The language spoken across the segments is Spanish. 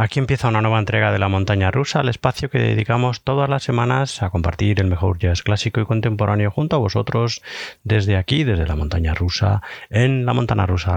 Aquí empieza una nueva entrega de la montaña rusa, el espacio que dedicamos todas las semanas a compartir el mejor jazz clásico y contemporáneo junto a vosotros desde aquí, desde la montaña rusa, en la montana rusa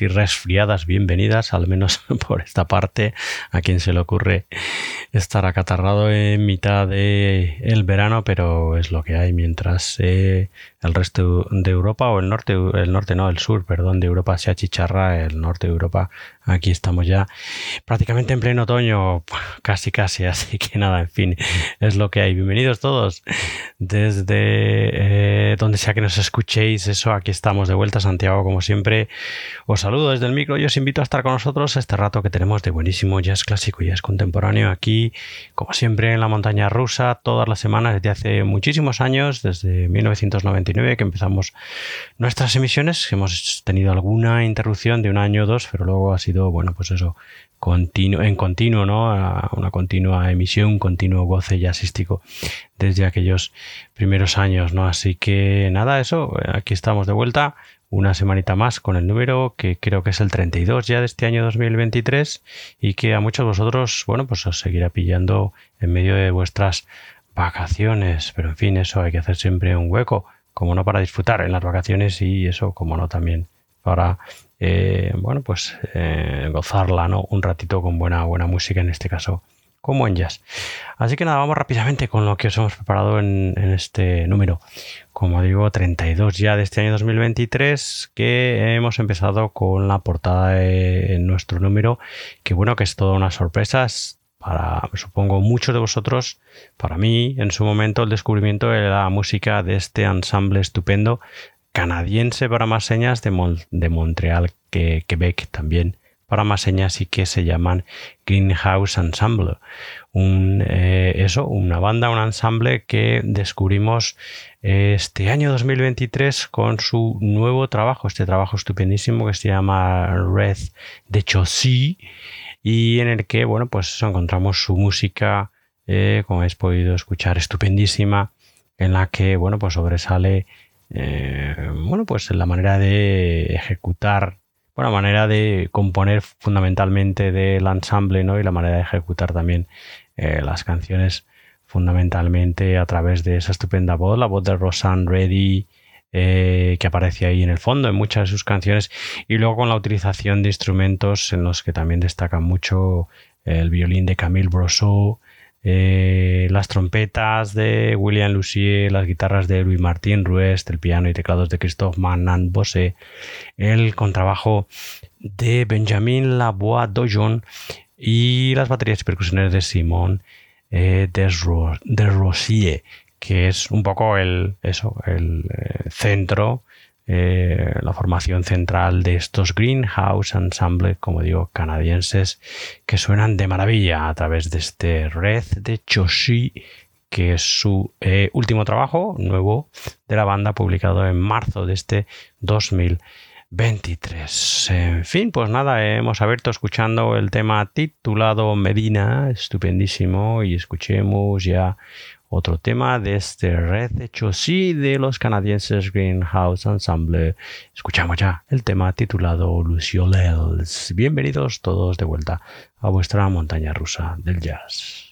y resfriadas, bienvenidas, al menos por esta parte, a quien se le ocurre estar acatarrado en mitad de el verano, pero es lo que hay mientras eh, el resto de Europa o el norte, el norte no, el sur, perdón, de Europa se achicharra, el norte de Europa, aquí estamos ya prácticamente en pleno otoño, casi casi, así que nada, en fin, es lo que hay. Bienvenidos todos desde eh, donde sea que nos escuchéis, eso, aquí estamos de vuelta, Santiago, como siempre. Os saludo desde el micro y os invito a estar con nosotros este rato que tenemos de buenísimo jazz clásico jazz contemporáneo aquí, como siempre, en la montaña rusa, todas las semanas desde hace muchísimos años, desde 1999 que empezamos nuestras emisiones. Hemos tenido alguna interrupción de un año o dos, pero luego ha sido, bueno, pues eso, continuo, en continuo, ¿no? Una continua emisión, un continuo goce jazzístico desde aquellos primeros años, ¿no? Así que nada, eso, aquí estamos de vuelta una semanita más con el número que creo que es el 32 ya de este año 2023 y que a muchos de vosotros, bueno, pues os seguirá pillando en medio de vuestras vacaciones, pero en fin, eso hay que hacer siempre un hueco como no para disfrutar en las vacaciones y eso, como no también para, eh, bueno, pues eh, gozarla, ¿no? Un ratito con buena, buena música, en este caso, como en jazz. Así que nada, vamos rápidamente con lo que os hemos preparado en, este número. Como digo, 32 ya de este año 2023, que hemos empezado con la portada de nuestro número, que bueno, que es toda una sorpresa para, supongo, muchos de vosotros, para mí, en su momento, el descubrimiento de la música de este ensamble estupendo canadiense para más señas de, Montreal, que Quebec también para más señas y que se llaman Greenhouse Ensemble. Un, eh, eso, una banda, un ensamble que descubrimos este año 2023 con su nuevo trabajo, este trabajo estupendísimo que se llama Red de Chaussy y en el que, bueno, pues encontramos su música, eh, como habéis podido escuchar, estupendísima, en la que, bueno, pues sobresale, eh, bueno, pues la manera de ejecutar, bueno, manera de componer fundamentalmente del ensamble, ¿no? Y la manera de ejecutar también eh, las canciones fundamentalmente a través de esa estupenda voz, la voz de Rosanne Reddy, eh, que aparece ahí en el fondo en muchas de sus canciones y luego con la utilización de instrumentos en los que también destacan mucho el violín de Camille Brosseau, eh, las trompetas de William Lucier, las guitarras de Louis Martin Ruest, el piano y teclados de Christophe Manan Bosse, el contrabajo de Benjamin Lavoie Dojon y las baterías y percusiones de Simon eh, Desrosier que es un poco el, eso, el eh, centro, eh, la formación central de estos Greenhouse Ensemble, como digo, canadienses, que suenan de maravilla a través de este Red de Choshi, que es su eh, último trabajo nuevo de la banda, publicado en marzo de este 2023. En fin, pues nada, hemos abierto escuchando el tema titulado Medina, estupendísimo, y escuchemos ya otro tema de este red hecho sí de los canadienses Greenhouse Ensemble. Escuchamos ya el tema titulado Lucioles. Bienvenidos todos de vuelta a vuestra montaña rusa del jazz.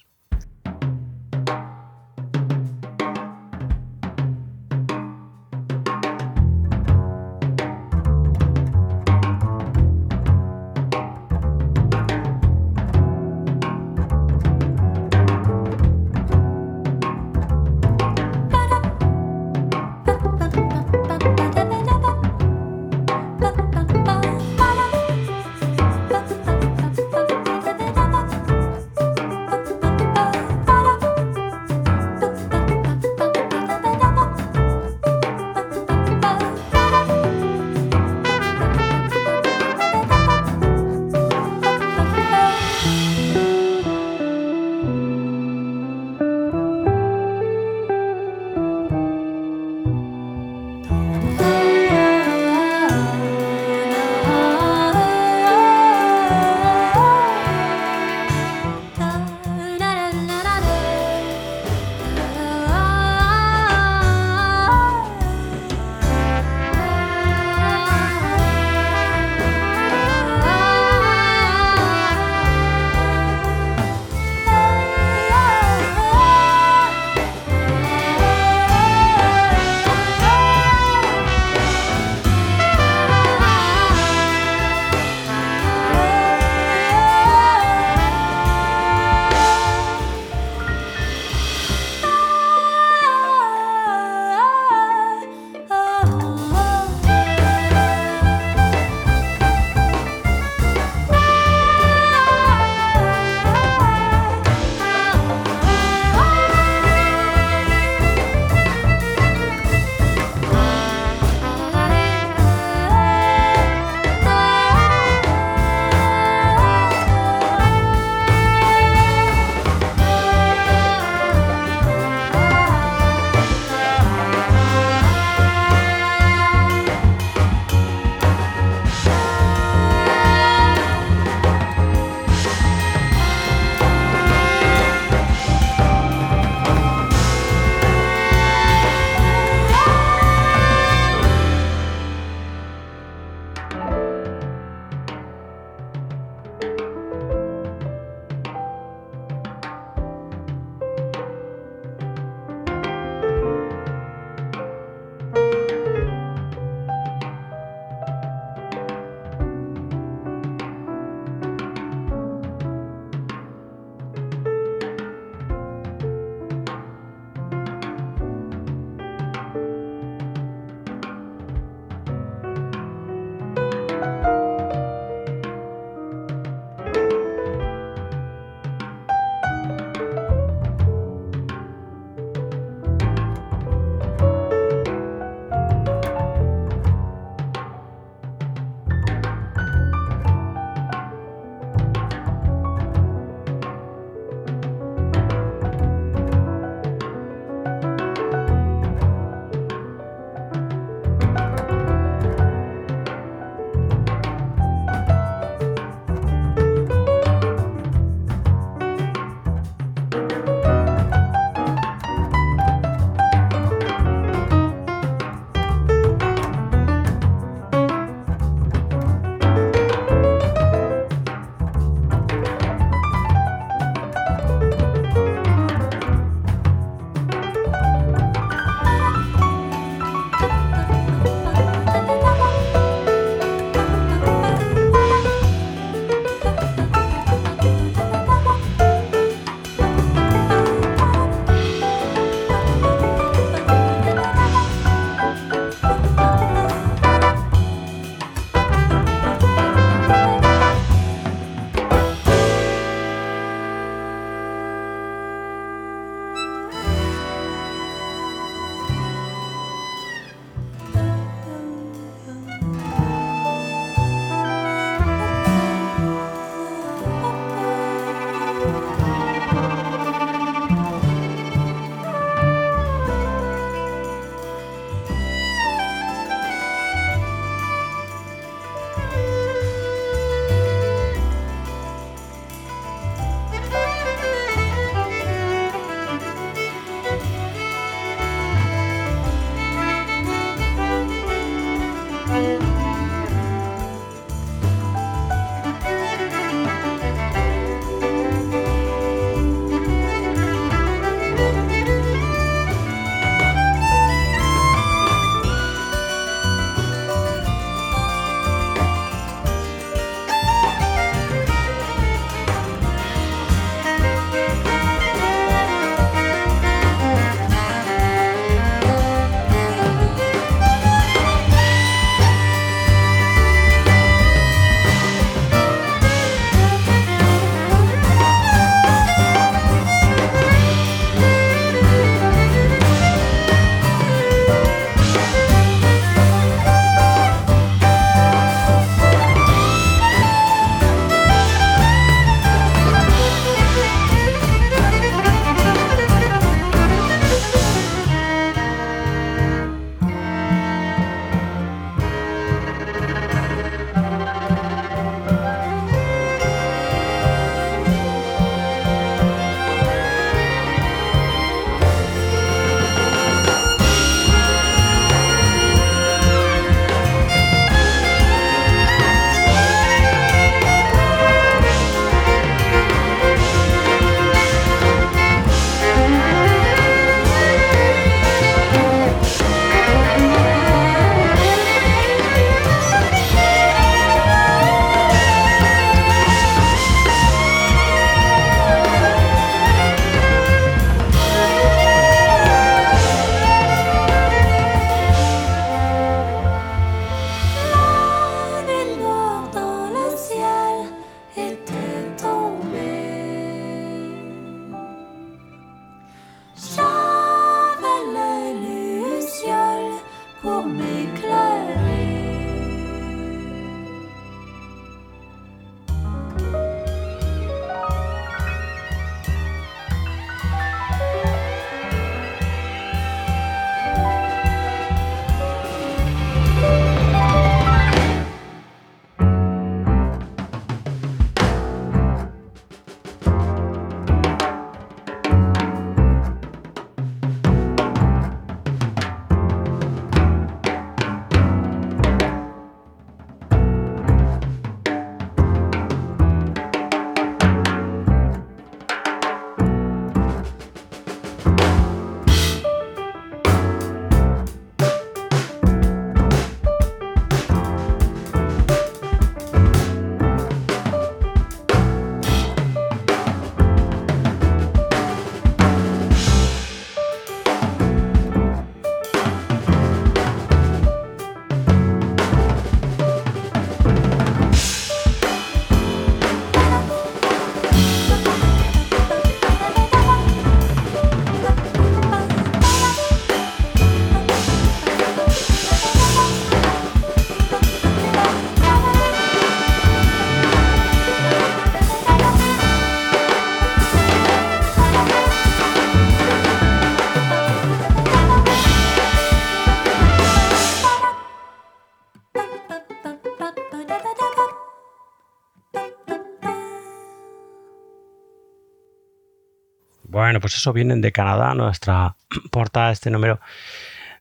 Bueno, pues eso vienen de Canadá, nuestra portada, este número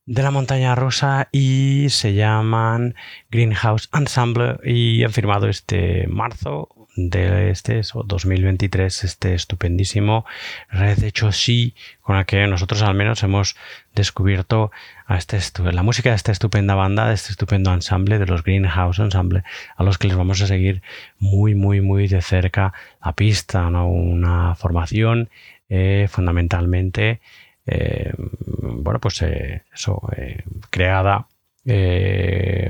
de la montaña rusa y se llaman Greenhouse Ensemble y han firmado este marzo de este 2023 este estupendísimo Red de sí con la que nosotros al menos hemos descubierto a este la música de esta estupenda banda, de este estupendo ensamble de los Greenhouse Ensemble, a los que les vamos a seguir muy muy muy de cerca la pista, ¿no? una formación eh, fundamentalmente eh, bueno, pues eh, eso, creada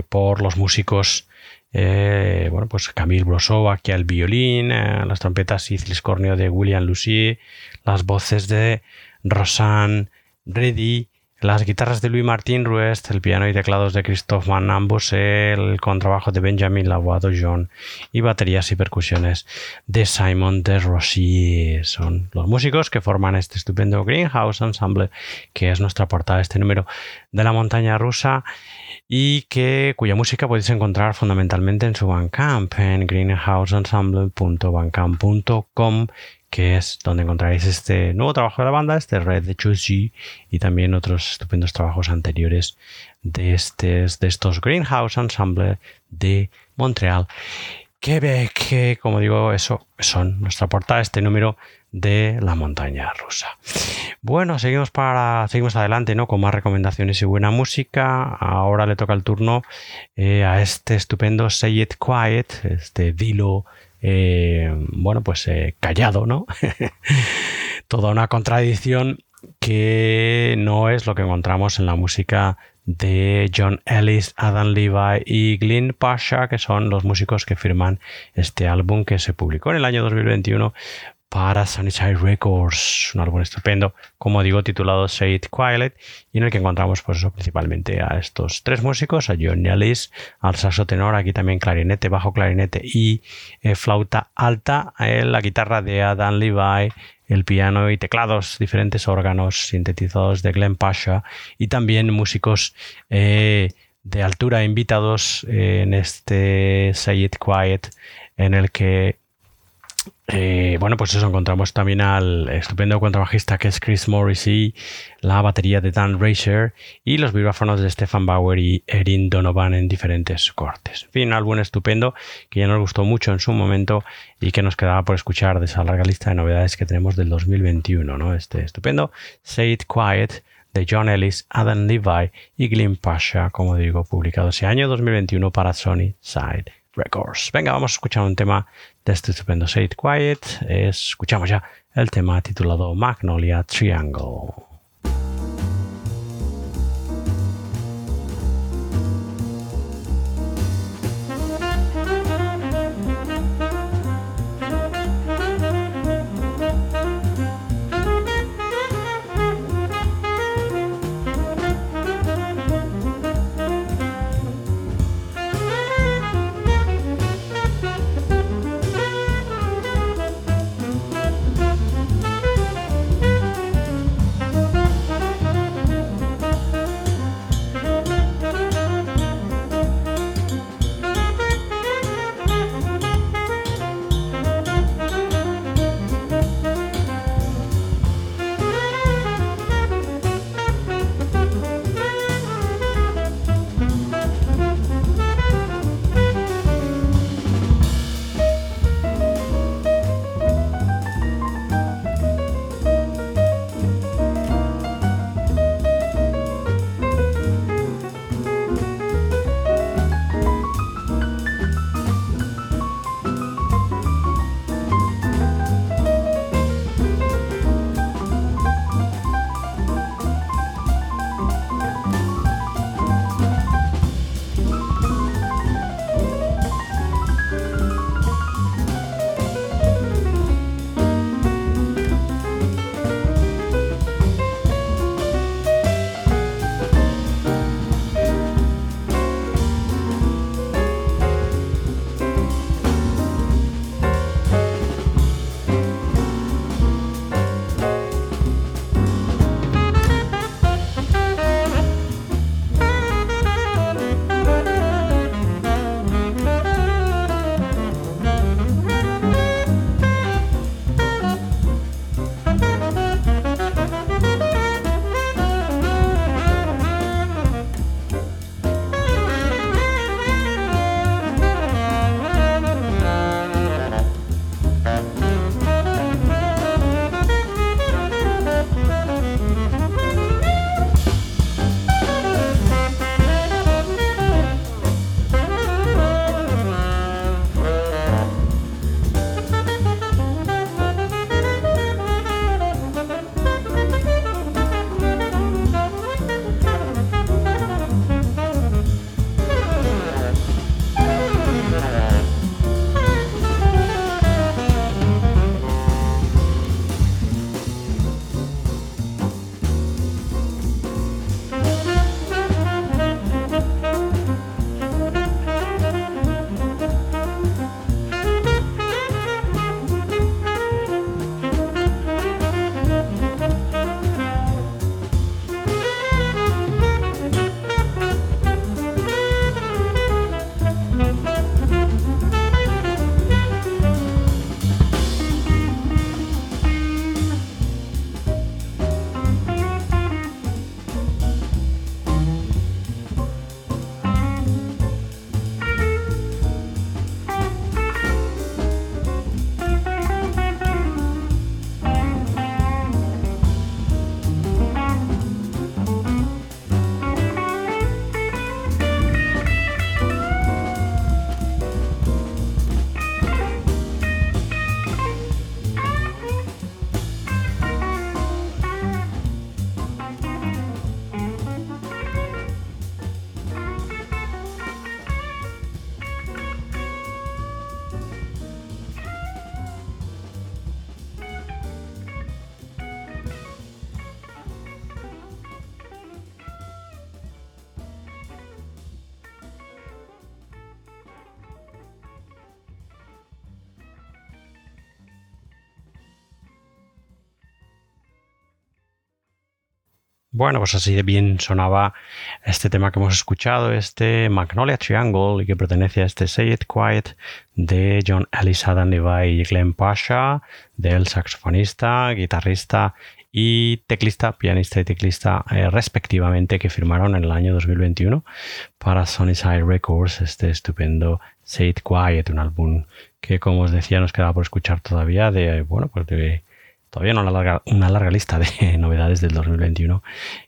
por los músicos bueno, pues Camille Brosseau aquí al violín, las trompetas y ciscornio de William Lucy, las voces de Rosanne Reddy, las guitarras de Louis Martin Ruest, el piano y teclados de Christophe Van ambos el contrabajo de Benjamin Lavoado John y baterías y percusiones de Simon de Rossi. Son los músicos que forman este estupendo Greenhouse Ensemble, que es nuestra portada de este número de la montaña rusa y que cuya música podéis encontrar fundamentalmente en su Bandcamp en greenhouseensemble.bandcamp.com que es donde encontraréis este nuevo trabajo de la banda, este Red de Chuchi y también otros estupendos trabajos anteriores de, este, de estos Greenhouse Ensemble de Montreal, Quebec, que como digo, eso son nuestra portada, este número de la montaña rusa. Bueno, seguimos para seguimos adelante, ¿no? Con más recomendaciones y buena música. Ahora le toca el turno eh, a este estupendo Say It Quiet, este dilo eh, bueno, pues eh, callado, ¿no? Toda una contradicción que no es lo que encontramos en la música de John Ellis, Adam Levi y Glyn Pasha, que son los músicos que firman este álbum que se publicó en el año 2021 para Sunnyside Records, un álbum estupendo, como digo, titulado Say It Quiet, y en el que encontramos pues principalmente a estos tres músicos, a John Ellis, al saxo tenor, aquí también clarinete, bajo clarinete y eh, flauta alta, eh, la guitarra de Adam Levi, el piano y teclados, diferentes órganos sintetizados de Glenn Pasha y también músicos eh, de altura invitados en este Say It Quiet en el que eh, bueno, pues eso, encontramos también al estupendo contrabajista que es Chris Morrissey, la batería de Dan Racer y los vibráfonos de Stefan Bauer y Erin Donovan en diferentes cortes. En fin, un álbum estupendo que ya nos gustó mucho en su momento y que nos quedaba por escuchar de esa larga lista de novedades que tenemos del 2021, ¿no? Este estupendo Say It Quiet de John Ellis, Adam Levi y Glenn Pasha, como digo, publicado ese año 2021 para Sony Side Records. Venga, vamos a escuchar un tema de este estupendo It Quiet. Escuchamos ya el tema titulado Magnolia Triangle. Bueno, pues así de bien sonaba este tema que hemos escuchado, este Magnolia Triangle, y que pertenece a este Say It Quiet de John Ellis, Adam Levi y Glenn Pasha, del saxofonista, guitarrista y teclista, pianista y teclista eh, respectivamente, que firmaron en el año 2021 para Side Records este estupendo Say It Quiet, un álbum que como os decía nos queda por escuchar todavía de, bueno, pues de todavía una larga, una larga lista de novedades del 2021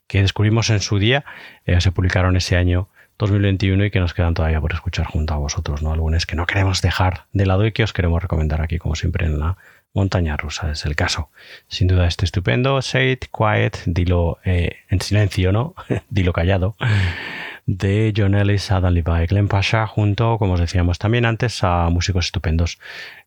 que descubrimos en su día, eh, se publicaron ese año 2021 y que nos quedan todavía por escuchar junto a vosotros, ¿no? Algunos que no queremos dejar de lado y que os queremos recomendar aquí, como siempre, en la montaña rusa. Es el caso. Sin duda, este estupendo. Say it quiet, dilo eh, en silencio, ¿no? dilo callado de John Ellis, Adam Levi, Glenn Pasha, junto, como os decíamos también antes, a músicos estupendos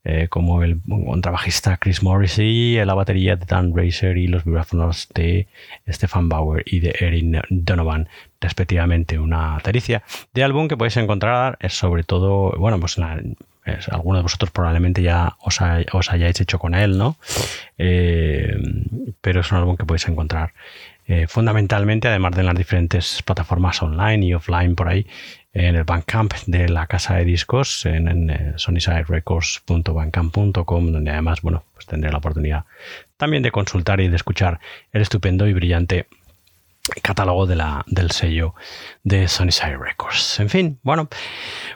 eh, como el contrabajista Chris Morrissey, la batería de Dan Racer y los vibráfonos de Stefan Bauer y de Erin Donovan, respectivamente. Una tericia de álbum que podéis encontrar, es sobre todo, bueno, pues algunos de vosotros probablemente ya os, hayáis hecho con él, ¿no? Eh, pero es un álbum que podéis encontrar eh, fundamentalmente, además de las diferentes plataformas online y offline por ahí, en el Bandcamp de la casa de discos, en, en eh, donde además, bueno, pues tendré la oportunidad también de consultar y de escuchar el estupendo y brillante catálogo de la, del sello de Sunnyside Records. En fin, bueno,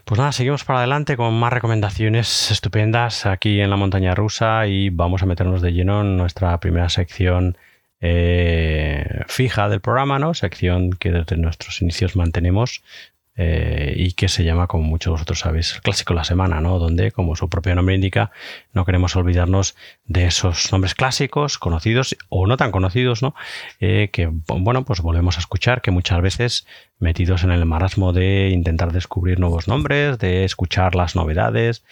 pues nada, seguimos para adelante con más recomendaciones estupendas aquí en la montaña rusa y vamos a meternos de lleno en nuestra primera sección eh, fija del programa, ¿no? Sección que desde nuestros inicios mantenemos eh, y que se llama, como muchos de vosotros sabéis, el clásico la semana, ¿no? Donde, como su propio nombre indica, no queremos olvidarnos de esos nombres clásicos, conocidos o no tan conocidos, ¿no? Eh, que, bueno, pues volvemos a escuchar que muchas veces metidos en el marasmo de intentar descubrir nuevos nombres, de escuchar las novedades,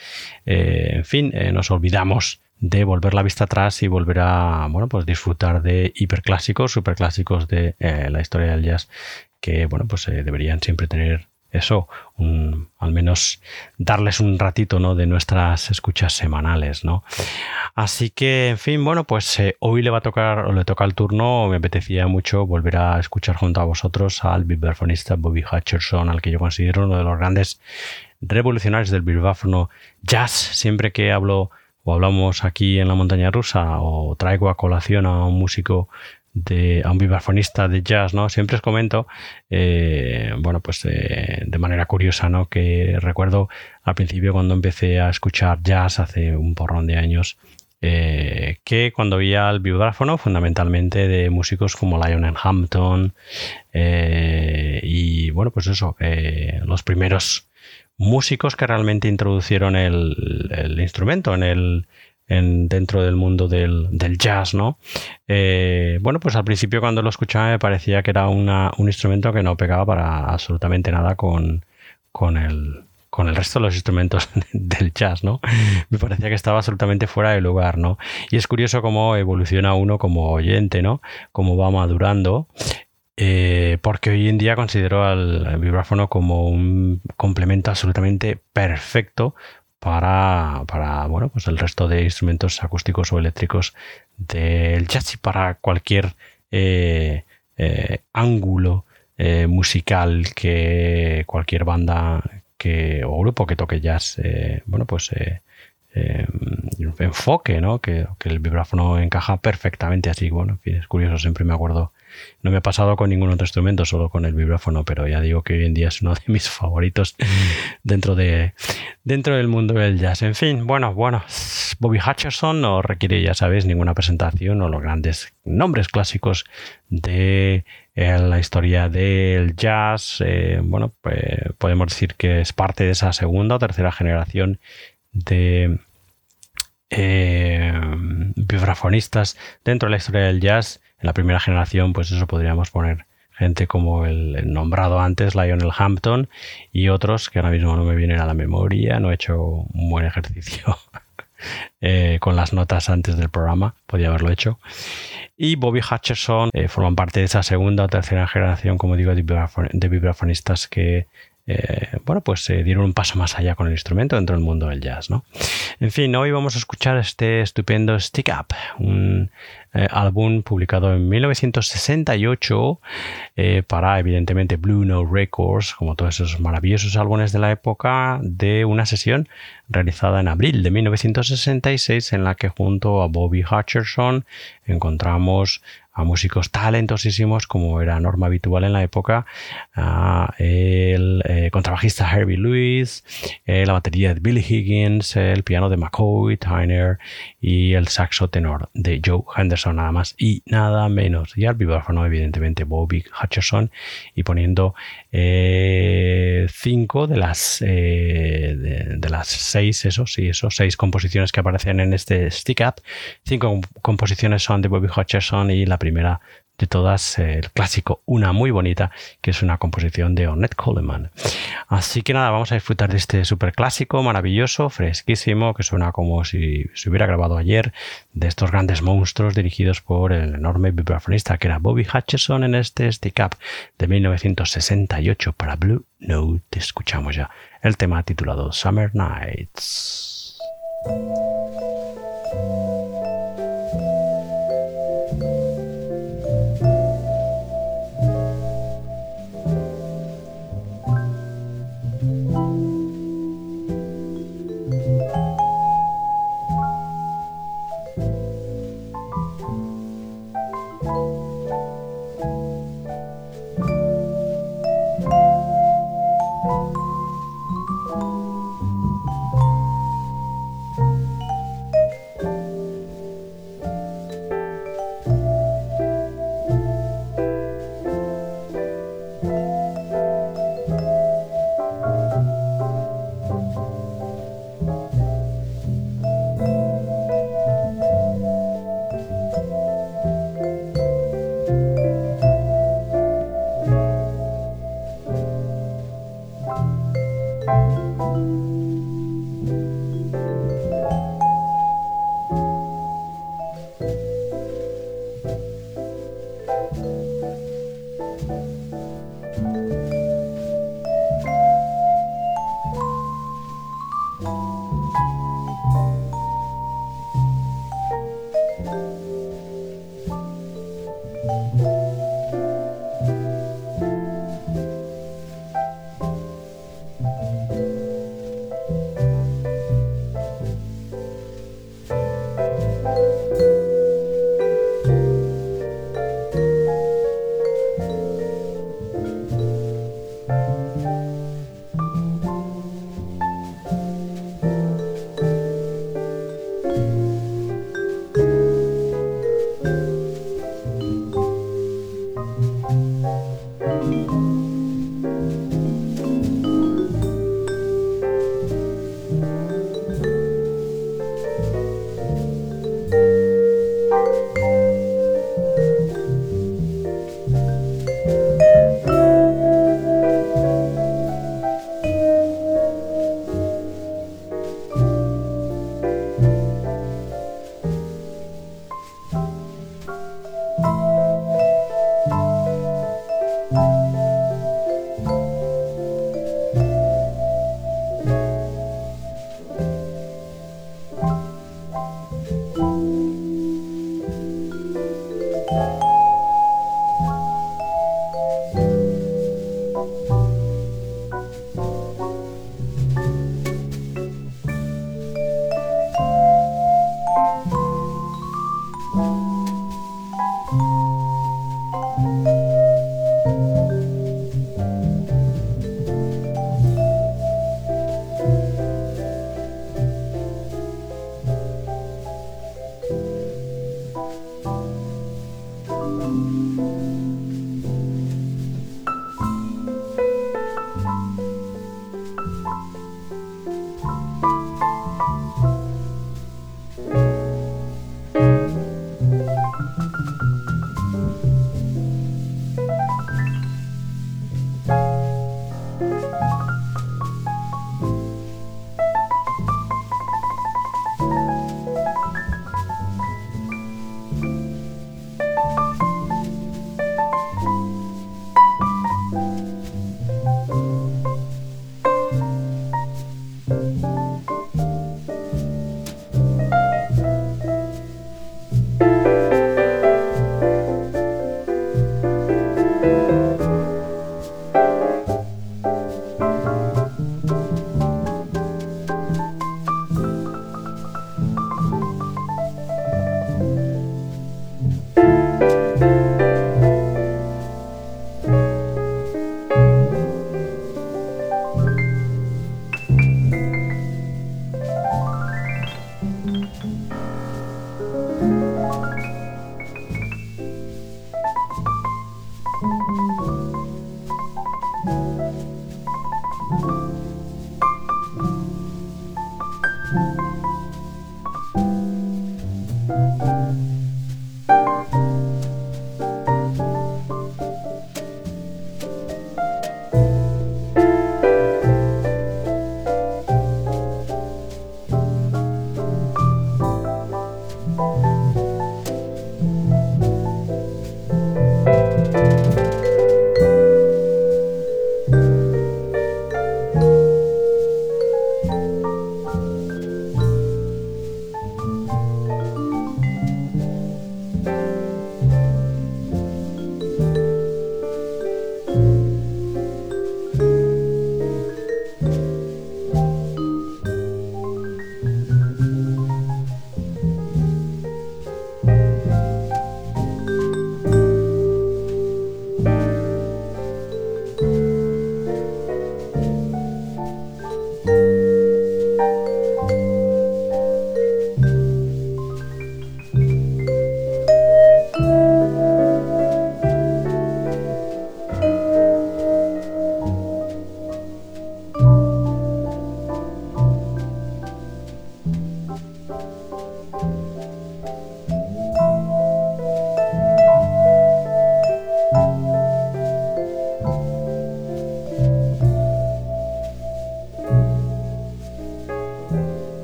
en fin, nos olvidamos de volver la vista atrás y volver a bueno pues disfrutar de hiperclásicos, superclásicos de eh, la historia del jazz que bueno pues eh, deberían siempre tener eso, al menos darles un ratito ¿no? de nuestras escuchas semanales, ¿no? Así que, en fin, bueno, pues eh, hoy le va a tocar, o le toca el turno, me apetecía mucho volver a escuchar junto a vosotros al vibrafonista Bobby Hutcherson, al que yo considero uno de los grandes revolucionarios del vibráfono jazz. Siempre que hablo o hablamos aquí en la montaña rusa o traigo a colación a un músico de, a un vibrafonista de jazz, ¿no? Siempre os comento, eh, bueno, pues eh, de manera curiosa, ¿no? Que recuerdo al principio cuando empecé a escuchar jazz hace un porrón de años, eh, que cuando veía el vibráfono, fundamentalmente de músicos como Lionel Hampton, y bueno, pues eso, los primeros músicos que realmente introducieron el, instrumento en el, dentro del mundo del, jazz, ¿no? Eh, bueno, pues al principio cuando lo escuchaba me parecía que era un instrumento que no pegaba para absolutamente nada con, con, el, con el resto de los instrumentos del jazz, ¿no? Me parecía que estaba absolutamente fuera de lugar, ¿no? Y es curioso cómo evoluciona uno como oyente, ¿no? Cómo va madurando eh, porque hoy en día considero al vibráfono como un complemento absolutamente perfecto para, bueno, pues el resto de instrumentos acústicos o eléctricos del jazz y para cualquier eh, eh, ángulo musical que cualquier banda que, o grupo que toque jazz, bueno, pues enfoque, ¿no? Que, que, el vibráfono encaja perfectamente así. Bueno, es curioso, siempre me acuerdo no me ha pasado con ningún otro instrumento, solo con el vibráfono, pero ya digo que hoy en día es uno de mis favoritos dentro, de, dentro del mundo del jazz. En fin, bueno, bueno, Bobby Hutcherson no requiere, ya sabéis, ninguna presentación o los grandes nombres clásicos de eh, la historia del jazz. Eh, bueno, pues podemos decir que es parte de esa segunda o tercera generación de eh, vibrafonistas dentro de la historia del jazz en la primera generación, pues eso podríamos poner gente como el, nombrado antes, Lionel Hampton, y otros que ahora mismo no me vienen a la memoria, no he hecho un buen ejercicio eh, con las notas antes del programa, podía haberlo hecho. Y Bobby Hutcherson eh, forman parte de esa segunda o tercera generación, como digo, de, vibrafonistas que bueno, pues dieron un paso más allá con el instrumento dentro del mundo del jazz, ¿no? En fin, hoy vamos a escuchar este estupendo Stick Up, un eh, álbum publicado en 1968 eh, para evidentemente Blue Note Records, como todos esos maravillosos álbumes de la época, de una sesión realizada en abril de 1966 en la que junto a Bobby Hutcherson encontramos a músicos talentosísimos como era norma habitual en la época, el eh, contrabajista Herbie Lewis, eh, la batería de Billy Higgins, el piano de McCoy, Tyner y el saxo tenor de Joe Henderson, nada más y nada menos. Y al vibráfono, evidentemente, Bobby Hutcherson y poniendo eh, cinco de las, de, las seis, eso sí, esos seis composiciones que aparecen en este stick up. Cinco composiciones son de Bobby Hutcherson y la primera de todas, el clásico Una muy bonita, que es una composición de Ornette Coleman. Así que nada, vamos a disfrutar de este super clásico, maravilloso, fresquísimo, que suena como si se hubiera grabado ayer, de estos grandes monstruos dirigidos por el enorme vibrafonista que era Bobby Hutcherson en este Stick Up de 1968 para Blue Note. Escuchamos ya el tema titulado Summer Nights.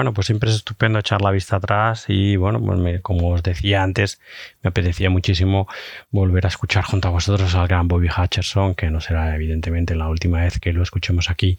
Bueno, pues siempre es estupendo echar la vista atrás y bueno, pues como os decía antes, me apetecía muchísimo volver a escuchar junto a vosotros al gran Bobby Hutcherson, que no será evidentemente la última vez que lo escuchemos aquí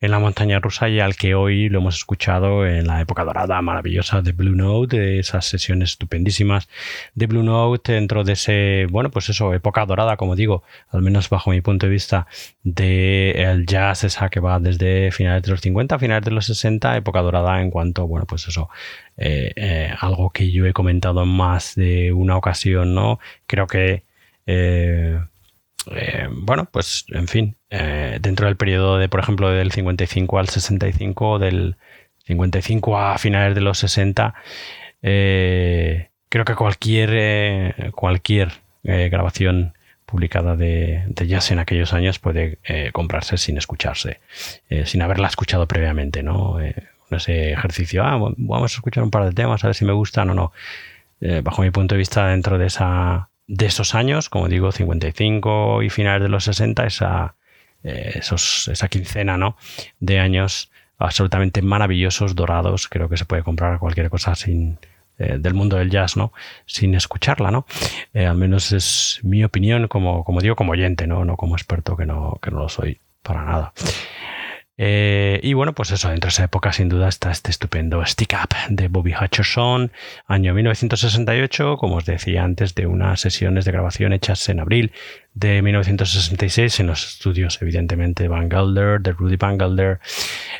en la montaña rusa y al que hoy lo hemos escuchado en la época dorada maravillosa de Blue Note, de esas sesiones estupendísimas de Blue Note dentro de ese, bueno, pues eso, época dorada, como digo, al menos bajo mi punto de vista, de el jazz esa que va desde finales de los 50 a finales de los 60, época dorada en cuanto, bueno, pues eso, eh, eh, algo que yo he comentado en más de una ocasión, ¿no? Creo que, eh, bueno, pues en fin, dentro del periodo de, por ejemplo, del 55 al 65, del 55 a finales de los 60, creo que cualquier, cualquier grabación publicada de, jazz en aquellos años puede comprarse sin escucharse, sin haberla escuchado previamente, ¿no? Ese ejercicio, ah, vamos a escuchar un par de temas, a ver si me gustan o no. Eh, bajo mi punto de vista, dentro de, esa, de esos años, como digo, 55 y finales de los 60, esa, eh, esa quincena ¿no? de años absolutamente maravillosos, dorados, creo que se puede comprar cualquier cosa sin, eh, del mundo del jazz, ¿no? Sin escucharla, ¿no? al menos es mi opinión, como, como digo, como oyente, ¿no? No como experto, que no, que no lo soy para nada. Eh, y bueno, pues eso, dentro de esa época sin duda está este estupendo Stick Up de Bobby Hutcherson, año 1968, como os decía antes, de unas sesiones de grabación hechas en abril de 1966 en los estudios, evidentemente, Van Gelder, de Rudy Van Gelder,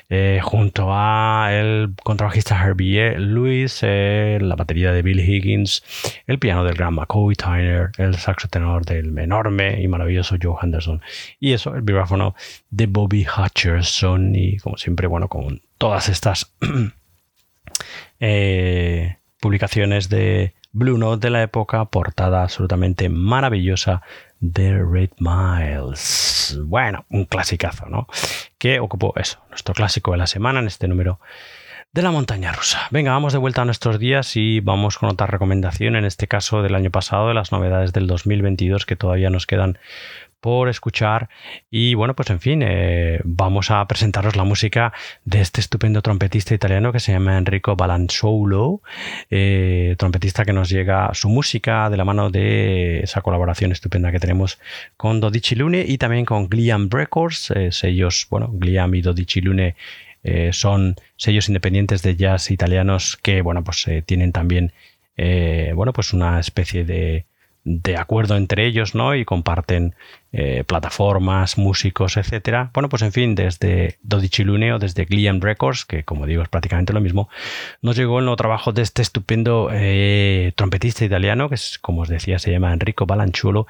eh, junto a el contrabajista Herbie Lewis, eh, la batería de Bill Higgins, el piano del gran McCoy Tyner, el saxo tenor del enorme y maravilloso Joe Henderson, y eso, el vibráfono de Bobby Hutcherson, y como siempre, bueno, con todas estas eh, publicaciones de Blue Note de la época, portada absolutamente maravillosa The Red Miles. Bueno, un clasicazo, ¿no? Que ocupó eso, nuestro clásico de la semana en este número de la montaña rusa. Venga, vamos de vuelta a nuestros días y vamos con otra recomendación, en este caso del año pasado, de las novedades del 2022 que todavía nos quedan por escuchar. Y bueno, pues en fin, eh, vamos a presentaros la música de este estupendo trompetista italiano que se llama Enrico Balanzolo, eh, trompetista que nos llega su música de la mano de esa colaboración estupenda que tenemos con Dodici Lune y también con Gliam Records, eh, sellos, bueno, Gliam y Dodici Lune. son sellos independientes de jazz italianos que bueno pues tienen también bueno pues una especie de, de acuerdo entre ellos, ¿no? Y comparten eh, plataformas, músicos, etcétera. Bueno, pues en fin, desde Dodici Luneo, desde Gliam Records, que como digo es prácticamente lo mismo, nos llegó el nuevo trabajo de este estupendo eh, trompetista italiano, que es, como os decía, se llama Enrico Balanchuolo,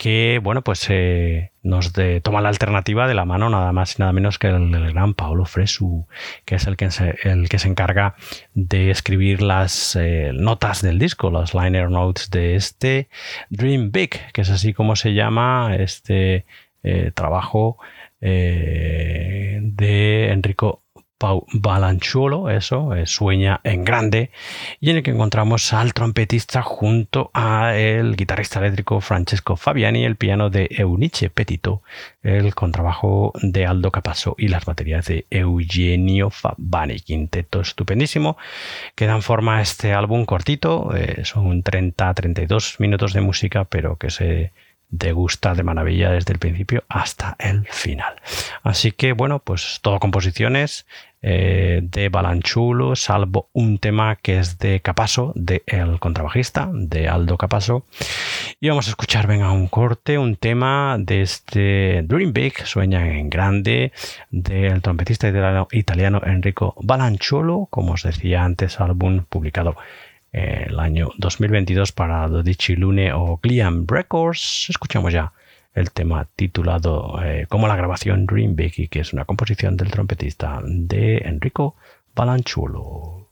que bueno pues eh, nos toma la alternativa de la mano nada más y nada menos que el, gran Paolo Fresu que es el que se, el que se encarga de escribir las eh, notas del disco las liner notes de este Dream Big que es así como se llama este eh, trabajo de Enrico Balanchuolo, eso, Sueña en Grande, y en el que encontramos al trompetista junto a el guitarrista eléctrico Francesco Fabiani, el piano de Eunice Petito, el contrabajo de Aldo Capasso y las baterías de Eugenio Fabani. Quinteto estupendísimo que dan forma a este álbum cortito, eh, son 30-32 minutos de música, pero que se degusta de maravilla desde el principio hasta el final. Así que bueno, pues todo composiciones eh, de Balanchulo, salvo un tema que es de Capaso, de el contrabajista, de Aldo Capaso. Y vamos a escuchar, venga, un corte, un tema de este Dream Big, Sueña en Grande, del trompetista italiano, Enrico Balanchulo, como os decía antes, álbum publicado el año 2022 para Dodici Lune o Gliam Records. Escuchamos ya el tema titulado eh, como la grabación Dream Big, que es una composición del trompetista de Enrico Balanchulo.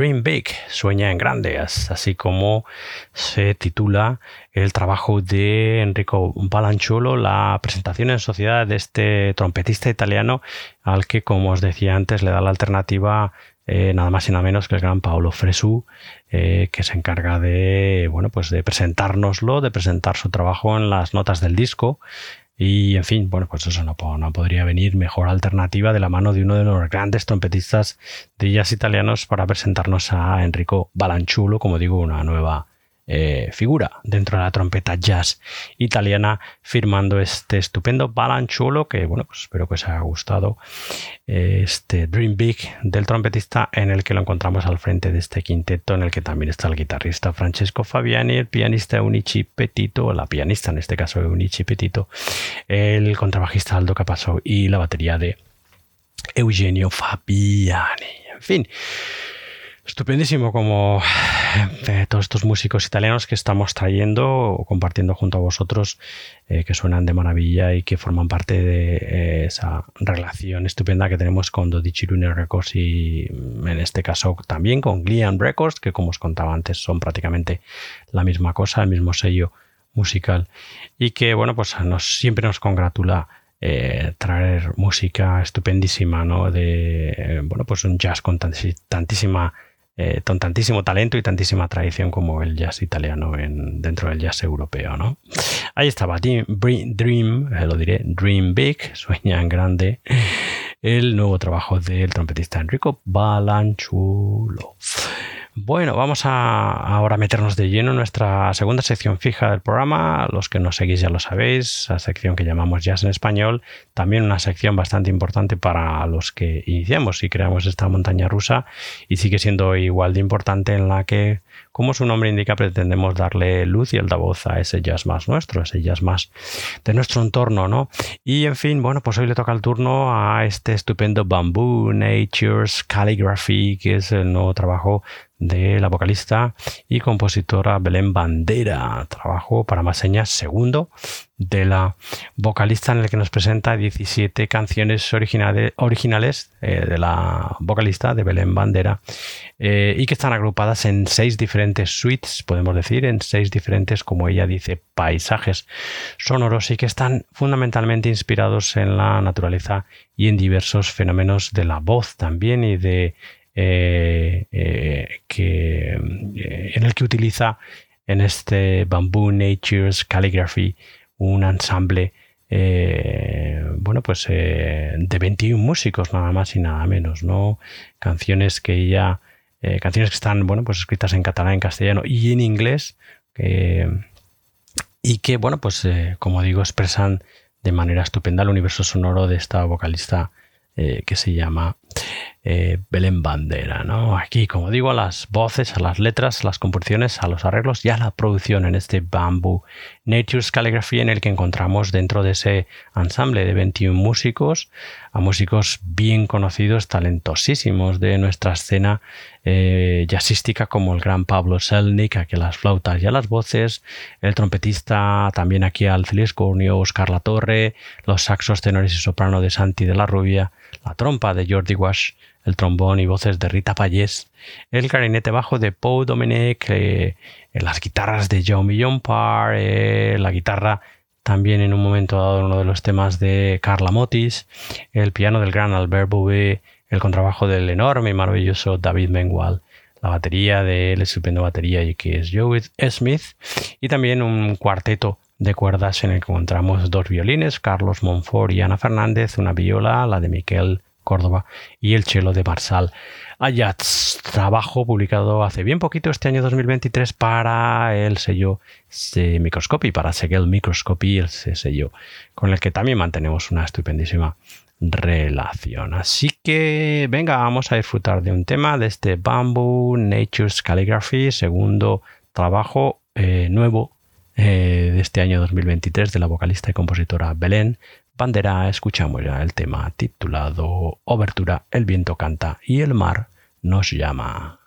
Dream Big, sueña en grande, así como se titula el trabajo de Enrico Balanchulo, la presentación en sociedad de este trompetista italiano al que, como os decía antes, le da la alternativa eh, nada más y nada menos que el gran Paolo Fresu, eh, que se encarga de, bueno, pues de presentárnoslo, de presentar su trabajo en las notas del disco y en fin, bueno, pues eso no, no, podría venir mejor alternativa de la mano de uno de los grandes trompetistas de jazz italianos para presentarnos a Enrico Balanchulo, como digo, una nueva eh, figura dentro de la trompeta jazz italiana firmando este estupendo balanchulo que bueno pues espero que os haya gustado este Dream Big del trompetista en el que lo encontramos al frente de este quinteto en el que también está el guitarrista Francesco Fabiani el pianista Eunici Petito la pianista en este caso Eunici Petito el contrabajista Aldo Capasso y la batería de Eugenio Fabiani. En fin Estupendísimo como todos estos músicos italianos que estamos trayendo o compartiendo junto a vosotros, eh, que suenan de maravilla y que forman parte de eh, esa relación estupenda que tenemos con Dodici Lune Records y en este caso también con Glian Records, que como os contaba antes son prácticamente la misma cosa, el mismo sello musical y que bueno pues nos, siempre nos congratula eh, traer música estupendísima, ¿no? De, bueno, pues un jazz con tantísima eh, con tantísimo talento y tantísima tradición como el jazz italiano en, dentro del jazz europeo. ¿no? Ahí estaba Dream, Dream eh, lo diré, Dream Big, sueña en grande, el nuevo trabajo del trompetista Enrico Balanchulo. Bueno, vamos a ahora meternos de lleno en nuestra segunda sección fija del programa. Los que nos seguís ya lo sabéis, la sección que llamamos Jazz en Español. También una sección bastante importante para los que iniciamos y creamos esta montaña rusa y sigue siendo igual de importante en la que, como su nombre indica, pretendemos darle luz y altavoz a ese jazz más nuestro, ese jazz más de nuestro entorno, ¿no? Y en fin, bueno, pues hoy le toca el turno a este estupendo Bamboo Nature's Calligraphy, que es el nuevo trabajo de la vocalista y compositora Belén Bandera, trabajo para más señas segundo de la vocalista en el que nos presenta 17 canciones originales, eh, de la vocalista de Belén Bandera eh, y que están agrupadas en seis diferentes suites, podemos decir, en seis diferentes, como ella dice, paisajes sonoros y que están fundamentalmente inspirados en la naturaleza y en diversos fenómenos de la voz también y de eh, que, en el que utiliza en este Bamboo Nature's Calligraphy un ensamble bueno pues de 21 músicos nada más y nada menos no canciones que ella canciones que están bueno pues escritas en catalán en castellano y en inglés y que bueno pues como digo expresan de manera estupenda el universo sonoro de esta vocalista que se llama eh, Belén Bandera, ¿no? Aquí, como digo, a las voces, a las letras, a las composiciones, a los arreglos y a la producción en este Bamboo Nature's Calligraphy en el que encontramos dentro de ese ensamble de 21 músicos a músicos bien conocidos, talentosísimos de nuestra escena eh, jazzística como el gran Pablo Selnik, aquí a las flautas y a las voces, el trompetista también aquí al ciliscornio Oscar Torre, los saxos tenores y soprano de Santi de la Rubia, la trompa de Jordi Wash, el trombón y voces de Rita Payés, el clarinete bajo de Paul Dominic, eh, las guitarras de Jaume Jompar, eh, la guitarra también en un momento dado uno de los temas de Carla Motis, el piano del gran Albert Bouvet, el contrabajo del enorme y maravilloso David Mengual, la batería de el estupendo batería que es Joe Smith y también un cuarteto de cuerdas en el que encontramos dos violines, Carlos Monfort y Ana Fernández, una viola, la de Miquel Córdoba y el cello de Marsal Ayats, trabajo publicado hace bien poquito este año 2023 para el sello Microscopy, para Segel Microscopy, ese sello con el que también mantenemos una estupendísima relación. Así que venga, vamos a disfrutar de un tema de este Bamboo Nature's Calligraphy, segundo trabajo eh, nuevo eh, de este año 2023 de la vocalista y compositora Belén Bandera. Escuchamos ya el tema titulado Obertura, el viento canta y el mar nos llama.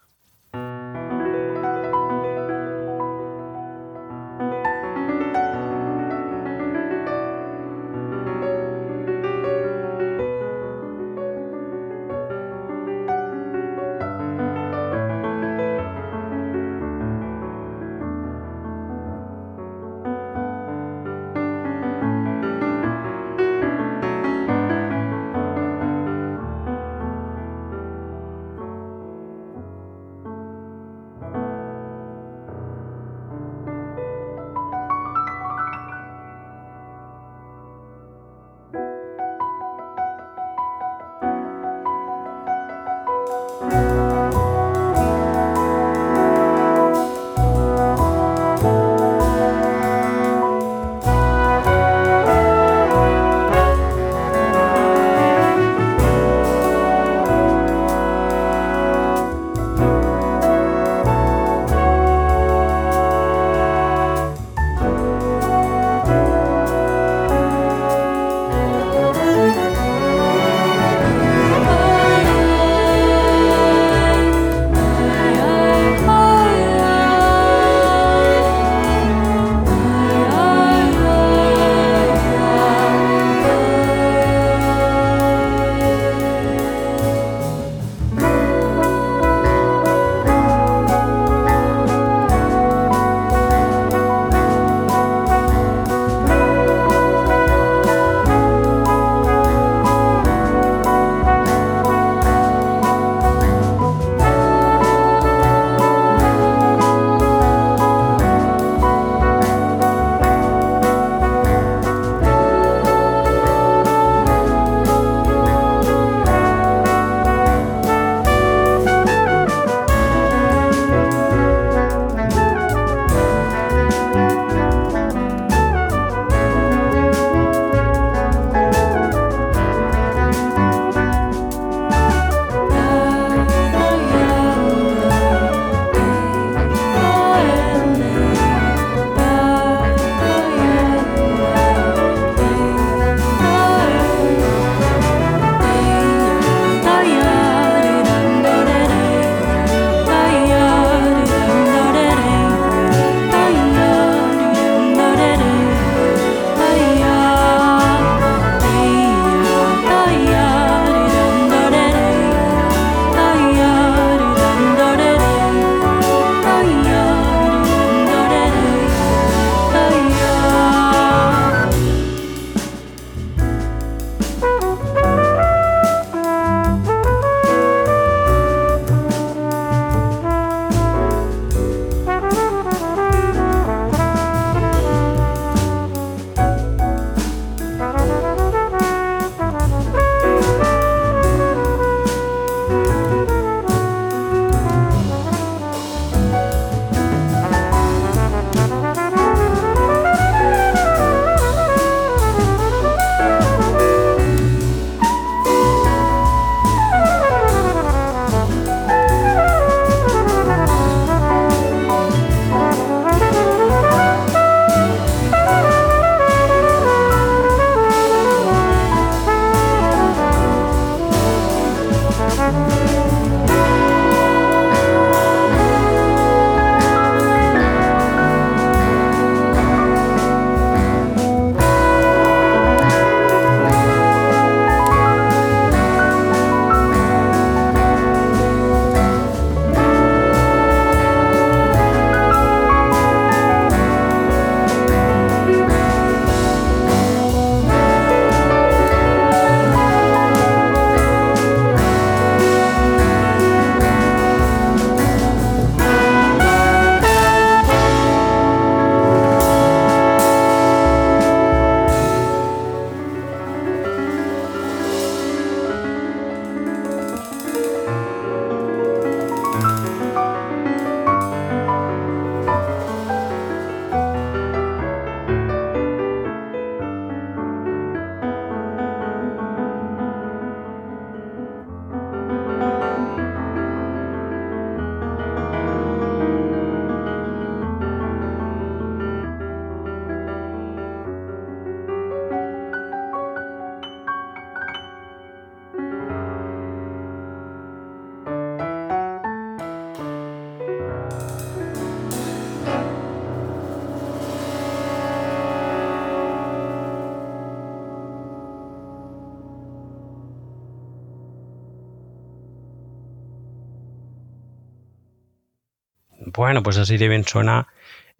Bueno, pues así de bien suena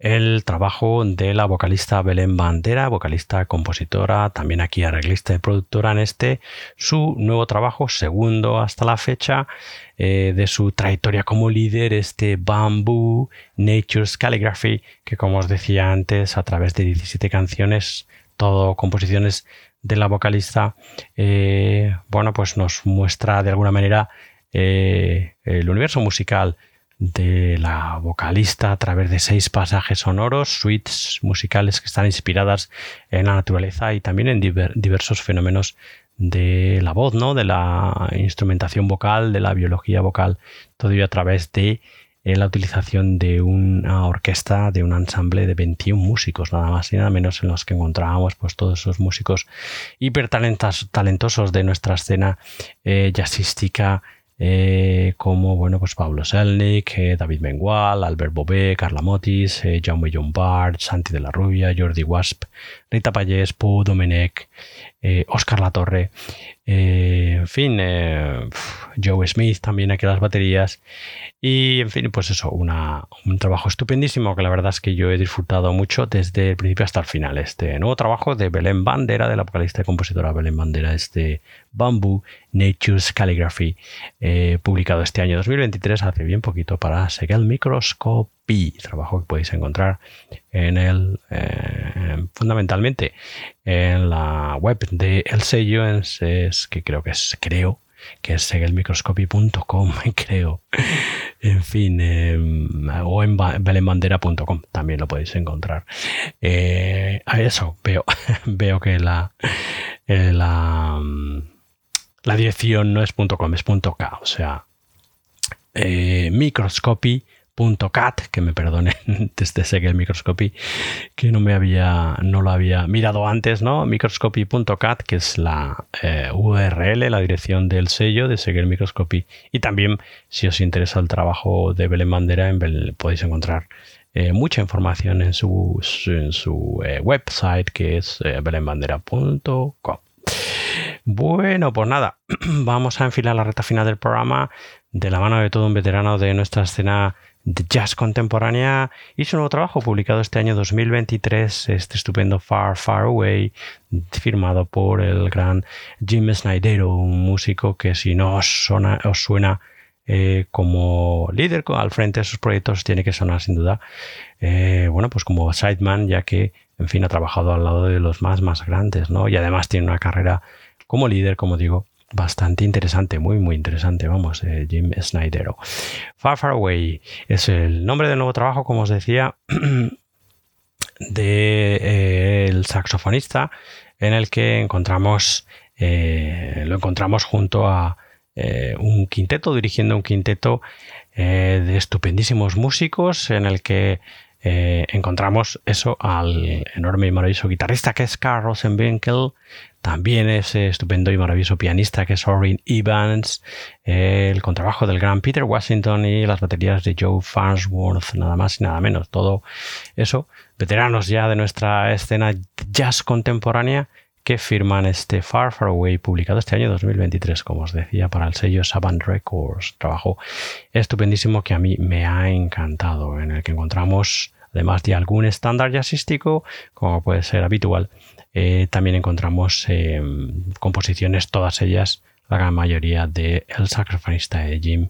el trabajo de la vocalista Belén Bandera, vocalista, compositora, también aquí arreglista y productora en este, su nuevo trabajo, segundo hasta la fecha eh, de su trayectoria como líder, este Bamboo Nature's Calligraphy, que como os decía antes, a través de 17 canciones, todo composiciones de la vocalista, eh, bueno, pues nos muestra de alguna manera eh, el universo musical de la vocalista a través de seis pasajes sonoros, suites musicales que están inspiradas en la naturaleza y también en diversos fenómenos de la voz, ¿no? de la instrumentación vocal, de la biología vocal, todo ello a través de eh, la utilización de una orquesta, de un ensamble de 21 músicos, nada más y nada menos, en los que encontrábamos pues, todos esos músicos hipertalentosos de nuestra escena eh, jazzística eh, como bueno, pues Pablo Selnik, eh, David Mengual, Albert Bobé, Carla Motis, eh, Jaume John Bart, Santi de la Rubia, Jordi Wasp, Rita Payés, Pau Domenech, Oscar Latorre, en fin, Joe Smith también aquí las baterías y en fin, pues eso, un trabajo estupendísimo que la verdad es que yo he disfrutado mucho desde el principio hasta el final. Este nuevo trabajo de Belén Bandera, de la vocalista y compositora Belén Bandera, este Bamboo Nature's Calligraphy, eh, publicado este año 2023, hace bien poquito para Segel Microscopy, trabajo que podéis encontrar en el, eh, fundamentalmente en la web de El Sello, que creo que es, creo, que es segelmicroscopy.com, creo. En fin, em, o en belenbandera.com también lo podéis encontrar. Eh, a eso veo, veo que la, eh, la, la, dirección no es .com, es .k, o sea, eh, microscopy .cat, que me perdonen desde Segel Microscopy, que no me había, no lo había mirado antes, ¿no? Microscopy.cat, que es la eh, URL, la dirección del sello de Segel Microscopy. Y también, si os interesa el trabajo de Belén Bandera, podéis encontrar eh, mucha información en su, en su eh, website, que es belenbandera.com. Bueno, pues nada, vamos a enfilar la recta final del programa de la mano de todo un veterano de nuestra escena de jazz contemporánea y su nuevo trabajo publicado este año 2023, este estupendo Far Far Away, firmado por el gran Jim Snydero, un músico que si no os, suena eh, como líder al frente de sus proyectos tiene que sonar sin duda, eh, bueno, pues como sideman, ya que, en fin, ha trabajado al lado de los más, más grandes, ¿no? Y además tiene una carrera como líder, como digo, bastante interesante, muy, muy interesante, vamos, eh, Jim Snydero. Far Far Away es el nombre del nuevo trabajo, como os decía, del de, eh, saxofonista, en el que encontramos, eh, lo encontramos junto a un quinteto, dirigiendo un quinteto de estupendísimos músicos, en el que eh, encontramos eso al enorme y maravilloso guitarrista que es Carl Rosenwinkel, también ese estupendo y maravilloso pianista que es Orrin Evans, el contrabajo del gran Peter Washington y las baterías de Joe Farnsworth, nada más y nada menos. Todo eso, veteranos ya de nuestra escena jazz contemporánea que firman este Far Far Away publicado este año 2023, como os decía, para el sello Savant Records. Trabajo estupendísimo que a mí me ha encantado, en el que encontramos, además de algún estándar jazzístico, como puede ser habitual, eh, también encontramos em, composiciones, todas ellas, la gran mayoría de el saxofonista de Jim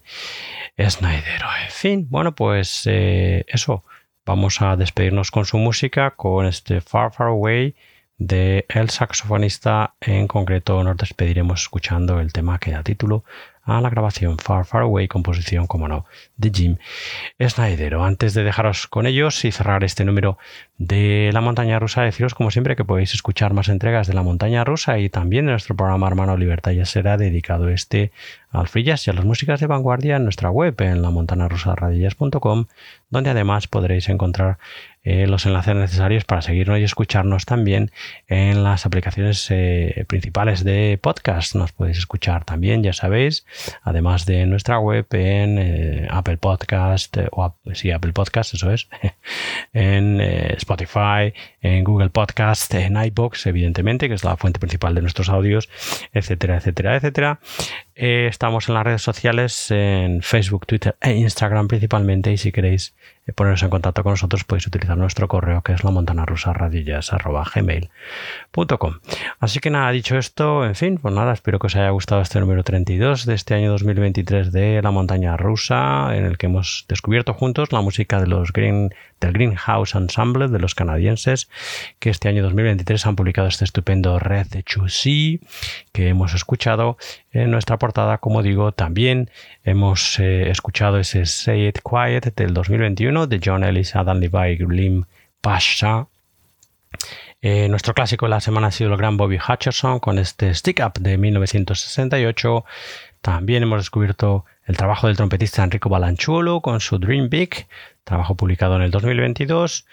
Snyder. En fin, bueno, pues eh, eso. Vamos a despedirnos con su música, con este Far Far Away de el saxofonista. En concreto, nos despediremos escuchando el tema que da título a la grabación Far Far Away, composición, como no, de Jim Snyder. Antes de dejaros con ellos y cerrar este número de la montaña rusa, deciros como siempre que podéis escuchar más entregas de la montaña rusa y también de nuestro programa hermano Libertad ya será dedicado este al free y a las músicas de vanguardia en nuestra web en la montana donde además podréis encontrar eh, los enlaces necesarios para seguirnos y escucharnos también en las aplicaciones eh, principales de podcast. Nos podéis escuchar también, ya sabéis, además de nuestra web en eh, Apple Podcast, o sí, Apple Podcast, eso es, en Spotify, en Google Podcast, en iBox, evidentemente, que es la fuente principal de nuestros audios, etcétera, etcétera, etcétera. Estamos en las redes sociales, en Facebook, Twitter e Instagram principalmente, y si queréis poneros en contacto con nosotros podéis utilizar nuestro correo que es la así que nada dicho esto en fin pues nada espero que os haya gustado este número 32 de este año 2023 de la montaña rusa en el que hemos descubierto juntos la música de los Green del Greenhouse Ensemble de los canadienses que este año 2023 han publicado este estupendo Red de Chusy que hemos escuchado en nuestra como digo también hemos eh, escuchado ese Say It Quiet del 2021 de John Ellis, Adam Levi, Lim Pasha eh, nuestro clásico de la semana ha sido el gran Bobby Hutcherson con este Stick Up de 1968. También hemos descubierto el trabajo del trompetista Enrico Balanchuolo con su Dream Big, trabajo publicado en el 2022.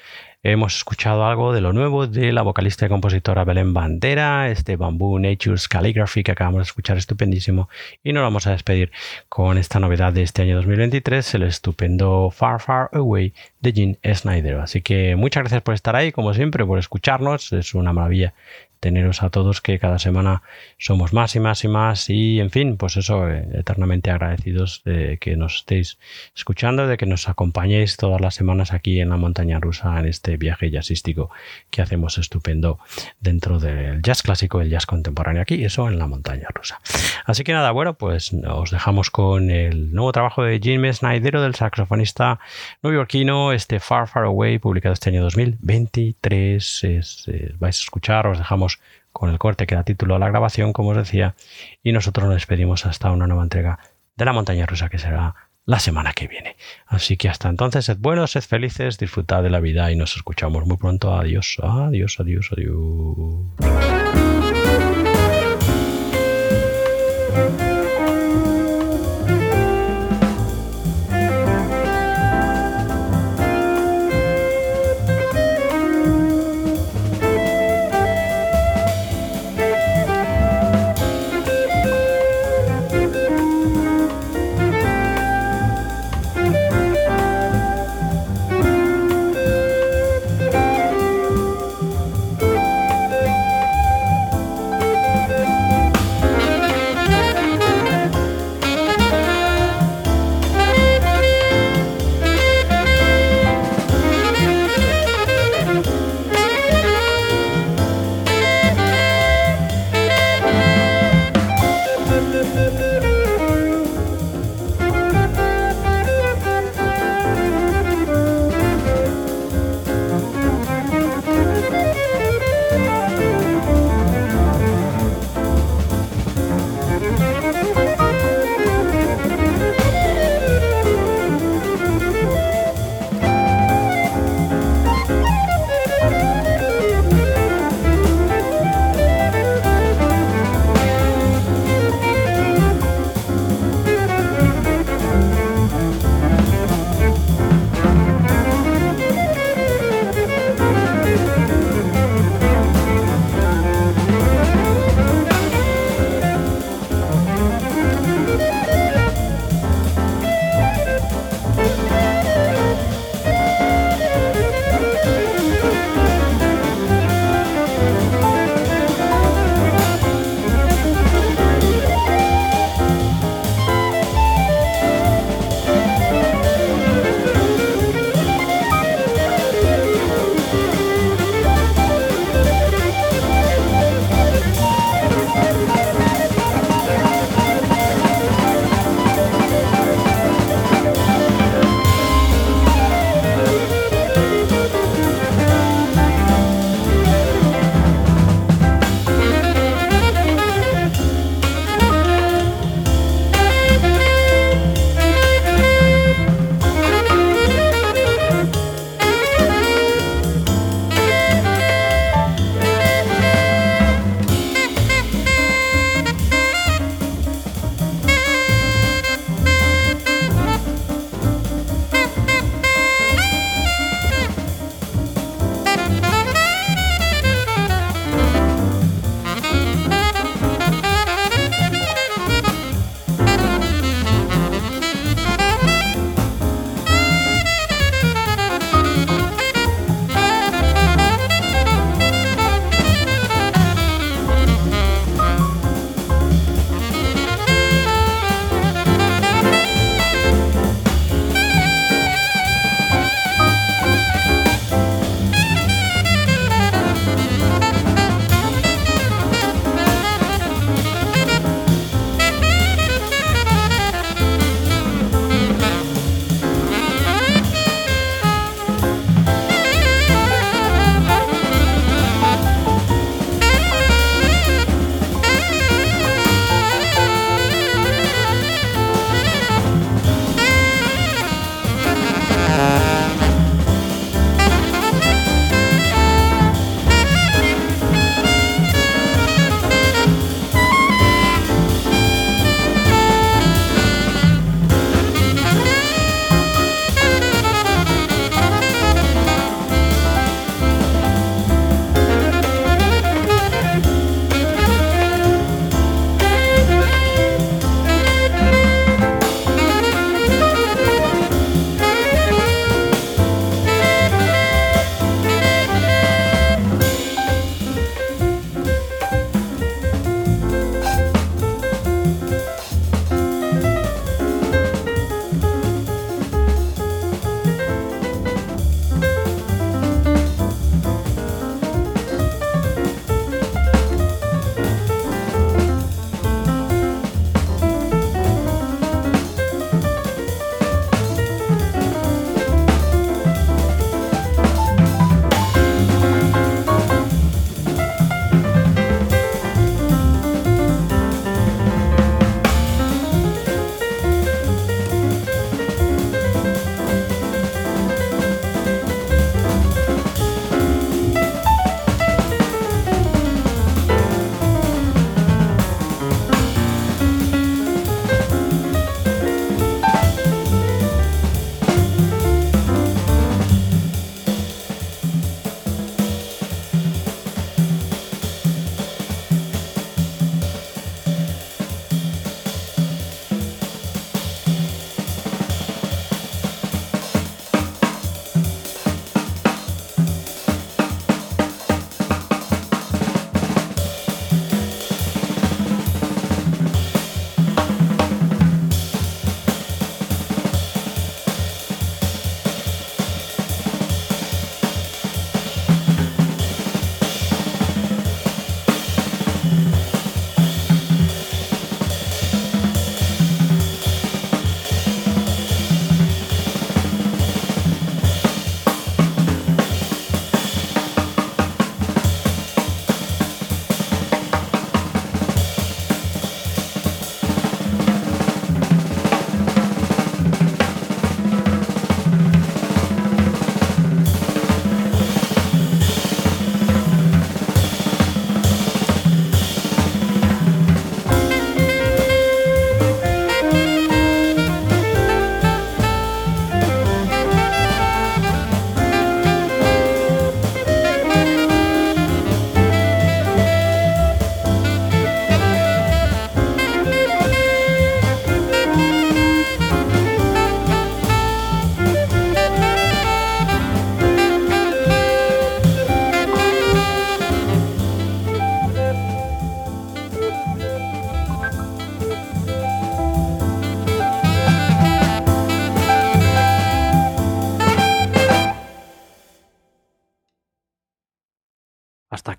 Hemos escuchado algo de lo nuevo de la vocalista y compositora Belén Bandera, este Bamboo Nature's Calligraphy que acabamos de escuchar estupendísimo. Y nos vamos a despedir con esta novedad de este año 2023, el estupendo Far Far Away de Gene Snyder. Así que muchas gracias por estar ahí, como siempre, por escucharnos. Es una maravilla teneros a todos que cada semana somos más y más y más y en fin, pues eso, eh, eternamente agradecidos de que nos estéis escuchando, de que nos acompañéis todas las semanas aquí en la montaña rusa en este viaje jazzístico que hacemos estupendo dentro del jazz clásico, el jazz contemporáneo aquí, eso en la montaña rusa. Así que nada, bueno, pues os dejamos con el nuevo trabajo de Jim Snyder del saxofonista neoyorquino, este Far Far Away, publicado este año 2023. vais a escuchar, os dejamos con el corte que da título a la grabación, como os decía, y nosotros nos despedimos hasta una nueva entrega de la montaña rusa que será la semana que viene. Así que hasta entonces, sed buenos, sed felices, disfrutad de la vida y nos escuchamos muy pronto. Adiós, adiós, adiós, adiós.